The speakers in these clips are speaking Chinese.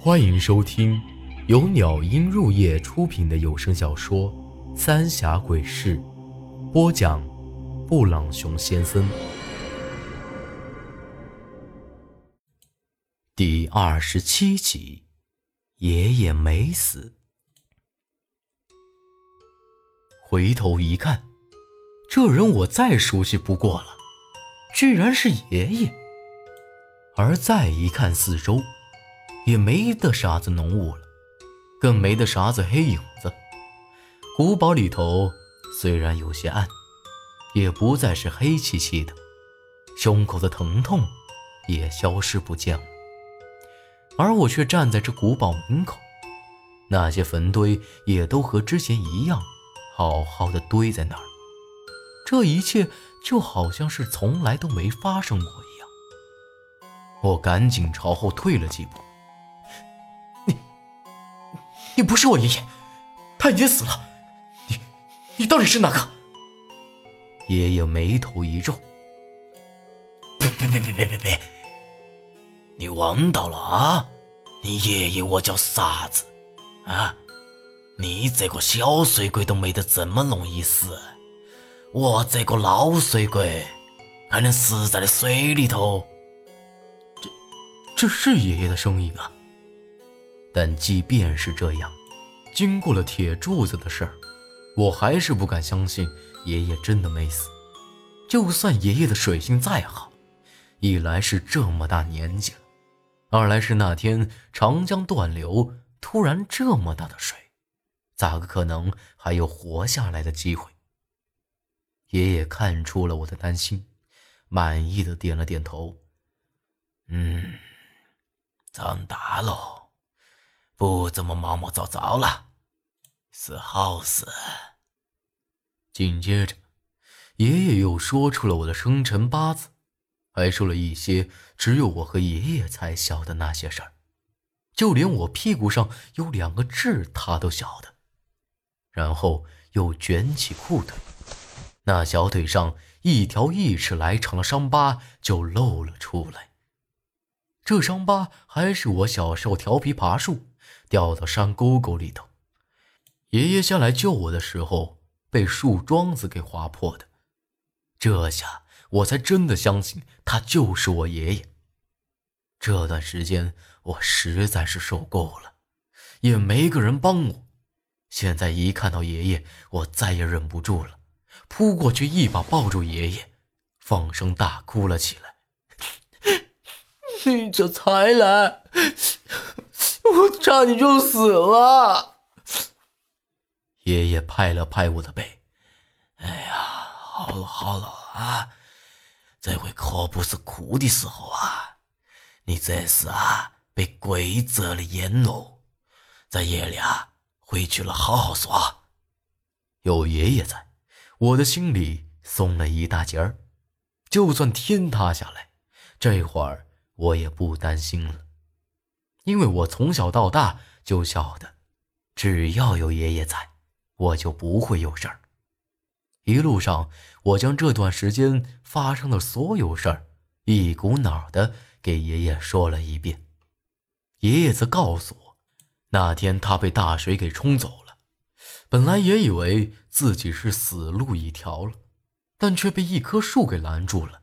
欢迎收听由鸟音入夜出品的有声小说《三峡鬼事》，播讲：布朗熊先生。第二十七集，爷爷没死。回头一看，这人我再熟悉不过了，居然是爷爷。而再一看四周，也没得啥子浓雾了，更没得啥子黑影子。古堡里头虽然有些暗，也不再是黑漆漆的，胸口的疼痛也消失不见了。而我却站在这古堡门口，那些坟堆也都和之前一样，好好的堆在那儿。这一切就好像是从来都没发生过一样。我赶紧朝后退了几步。你不是我爷爷，他已经死了。你，你到底是哪个？爷爷眉头一皱，别别别别别别别！你忘到了啊？你爷爷我叫傻子？啊？你这个小水鬼都没得这么容易死，我这个老水鬼还能死在了水里头？这，这是爷爷的声音啊。但即便是这样，经过了铁柱子的事儿，我还是不敢相信爷爷真的没死。就算爷爷的水性再好，一来是这么大年纪了，二来是那天长江断流，突然这么大的水，咋个可能还有活下来的机会？爷爷看出了我的担心，满意的点了点头：“嗯，长大了。”不怎么毛毛躁躁了，是好事。紧接着，爷爷又说出了我的生辰八字，还说了一些只有我和爷爷才晓得那些事儿，就连我屁股上有两个痣，他都晓得。然后又卷起裤腿，那小腿上一条一尺来长的伤疤就露了出来。这伤疤还是我小时候调皮爬树。掉到山沟沟里头，爷爷下来救我的时候被树桩子给划破的。这下我才真的相信他就是我爷爷。这段时间我实在是受够了，也没个人帮我。现在一看到爷爷，我再也忍不住了，扑过去一把抱住爷爷，放声大哭了起来。你这才来！我差点就死了。爷爷拍了拍我的背，哎呀，好了好了啊，这回可不是哭的时候啊，你这是啊被鬼遮了眼喽。咱爷俩回去了，好好耍。有爷爷在，我的心里松了一大截儿，就算天塌下来，这会儿我也不担心了。因为我从小到大就晓得，只要有爷爷在，我就不会有事儿。一路上，我将这段时间发生的所有事儿一股脑的给爷爷说了一遍。爷爷则告诉我，那天他被大水给冲走了，本来也以为自己是死路一条了，但却被一棵树给拦住了，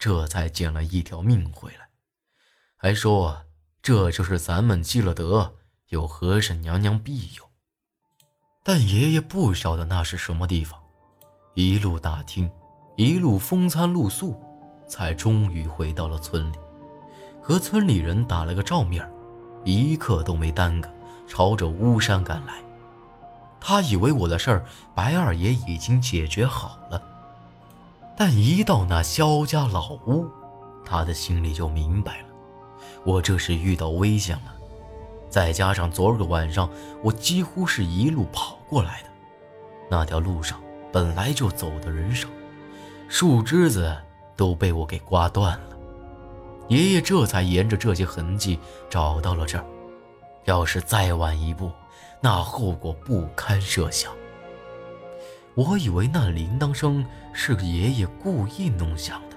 这才捡了一条命回来，还说。这就是咱们积了德，有和尚娘娘庇佑。但爷爷不晓得那是什么地方，一路打听，一路风餐露宿，才终于回到了村里，和村里人打了个照面，一刻都没耽搁，朝着巫山赶来。他以为我的事儿白二爷已经解决好了，但一到那萧家老屋，他的心里就明白了。我这是遇到危险了，再加上昨儿个晚上我几乎是一路跑过来的，那条路上本来就走的人少，树枝子都被我给刮断了。爷爷这才沿着这些痕迹找到了这儿。要是再晚一步，那后果不堪设想。我以为那铃铛声是爷爷故意弄响的，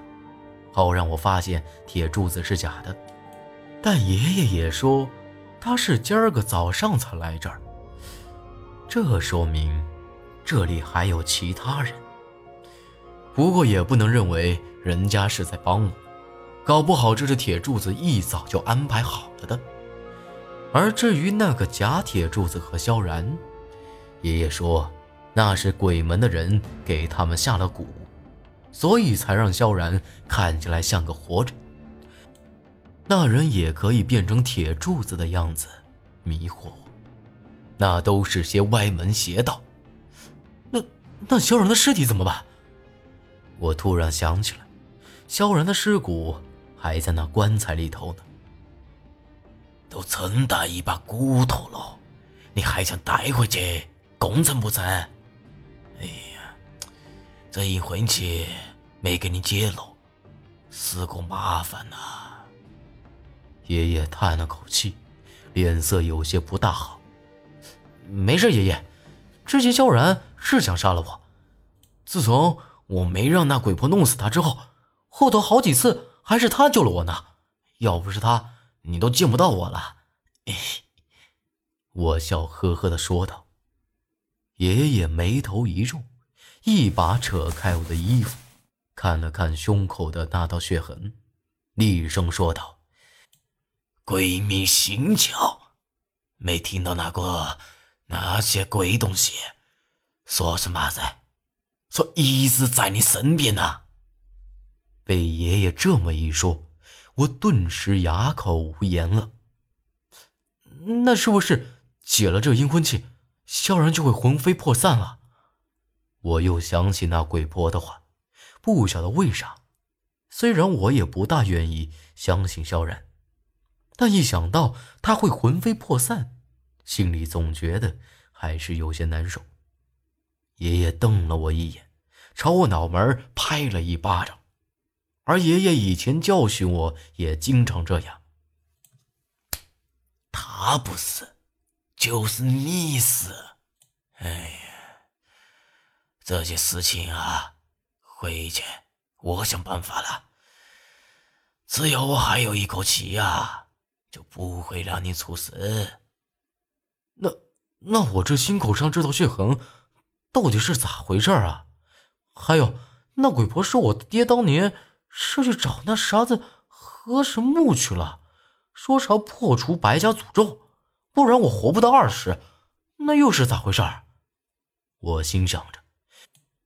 好让我发现铁柱子是假的。但爷爷也说，他是今儿个早上才来这儿，这说明这里还有其他人。不过也不能认为人家是在帮我，搞不好这只铁柱子一早就安排好了的。而至于那个假铁柱子和萧然，爷爷说那是鬼门的人给他们下了蛊，所以才让萧然看起来像个活人。那人也可以变成铁柱子的样子，迷惑我。那都是些歪门邪道。那那萧然的尸体怎么办？我突然想起来，萧然的尸骨还在那棺材里头呢。都这么大一把骨头了，你还想带回去工程不成？哎呀，这一回去没给你解喽，是个麻烦呐。爷爷叹了口气，脸色有些不大好。没事，爷爷，之前萧然是想杀了我，自从我没让那鬼婆弄死他之后，后头好几次还是他救了我呢。要不是他，你都见不到我了。我笑呵呵的说道。爷爷眉头一皱，一把扯开我的衣服，看了看胸口的那道血痕，厉声说道。鬼迷心窍，没听到那个那些鬼东西说什么在？说一直在你身边呢。被爷爷这么一说，我顿时哑口无言了。那是不是解了这阴婚气，萧然就会魂飞魄散了？我又想起那鬼婆的话，不晓得为啥，虽然我也不大愿意相信萧然。但一想到他会魂飞魄散，心里总觉得还是有些难受。爷爷瞪了我一眼，朝我脑门拍了一巴掌。而爷爷以前教训我也经常这样。他不死，就是你死。哎呀，这些事情啊，回去我想办法了。只要我还有一口气呀。就不会让你出事。那那我这心口上这道血痕，到底是咋回事啊？还有那鬼婆说我爹当年是去找那啥子和神木去了，说是要破除白家诅咒，不然我活不到二十，那又是咋回事？我心想着，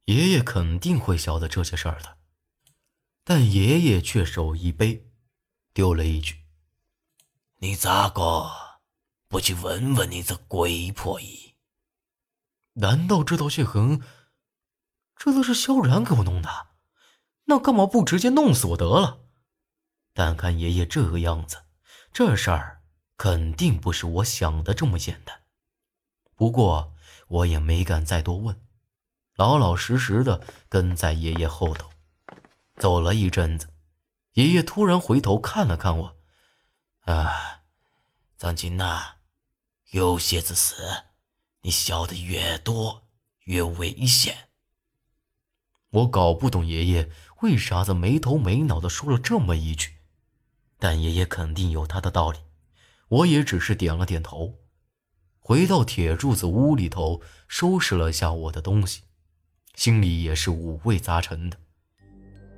爷爷肯定会晓得这些事儿的，但爷爷却手一背，丢了一句。你咋个不去问问你这鬼婆姨？难道这道血痕，这都是萧然给我弄的？那干嘛不直接弄死我得了？但看爷爷这个样子，这事儿肯定不是我想的这么简单。不过我也没敢再多问，老老实实的跟在爷爷后头。走了一阵子，爷爷突然回头看了看我。啊，张金呐，有些子事，你晓得越多越危险。我搞不懂爷爷为啥子没头没脑的说了这么一句，但爷爷肯定有他的道理。我也只是点了点头，回到铁柱子屋里头，收拾了下我的东西，心里也是五味杂陈的。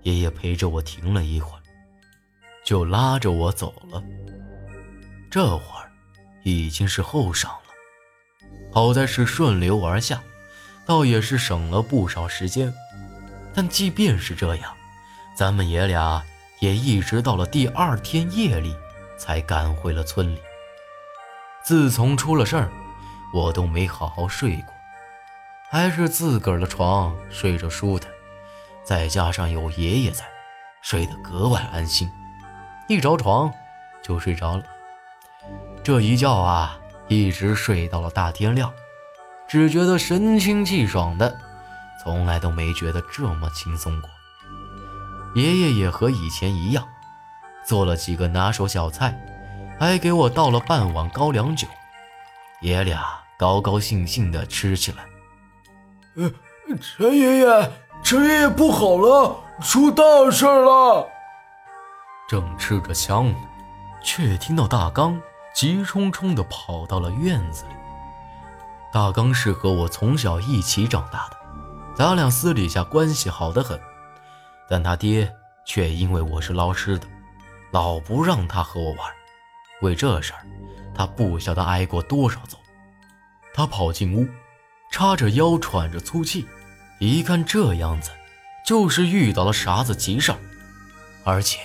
爷爷陪着我停了一会儿，就拉着我走了。这会儿已经是后晌了，好在是顺流而下，倒也是省了不少时间。但即便是这样，咱们爷俩也一直到了第二天夜里才赶回了村里。自从出了事儿，我都没好好睡过，还是自个儿的床睡着舒坦，再加上有爷爷在，睡得格外安心，一着床就睡着了。这一觉啊，一直睡到了大天亮，只觉得神清气爽的，从来都没觉得这么轻松过。爷爷也和以前一样，做了几个拿手小菜，还给我倒了半碗高粱酒，爷俩高高兴兴地吃起来。呃，陈爷爷，陈爷爷不好了，出大事了！正吃着香呢，却听到大刚。急冲冲地跑到了院子里。大刚是和我从小一起长大的，咱俩私底下关系好得很，但他爹却因为我是老师的，老不让他和我玩。为这事儿，他不晓得挨过多少揍。他跑进屋，叉着腰喘着粗气，一看这样子，就是遇到了啥子急事儿，而且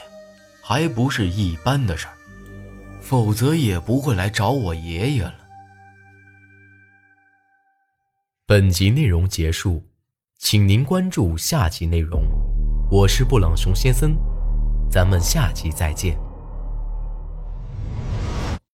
还不是一般的事儿，否则也不会来找我爷爷了。本集内容结束，请您关注下集内容。我是布朗熊先生，咱们下集再见。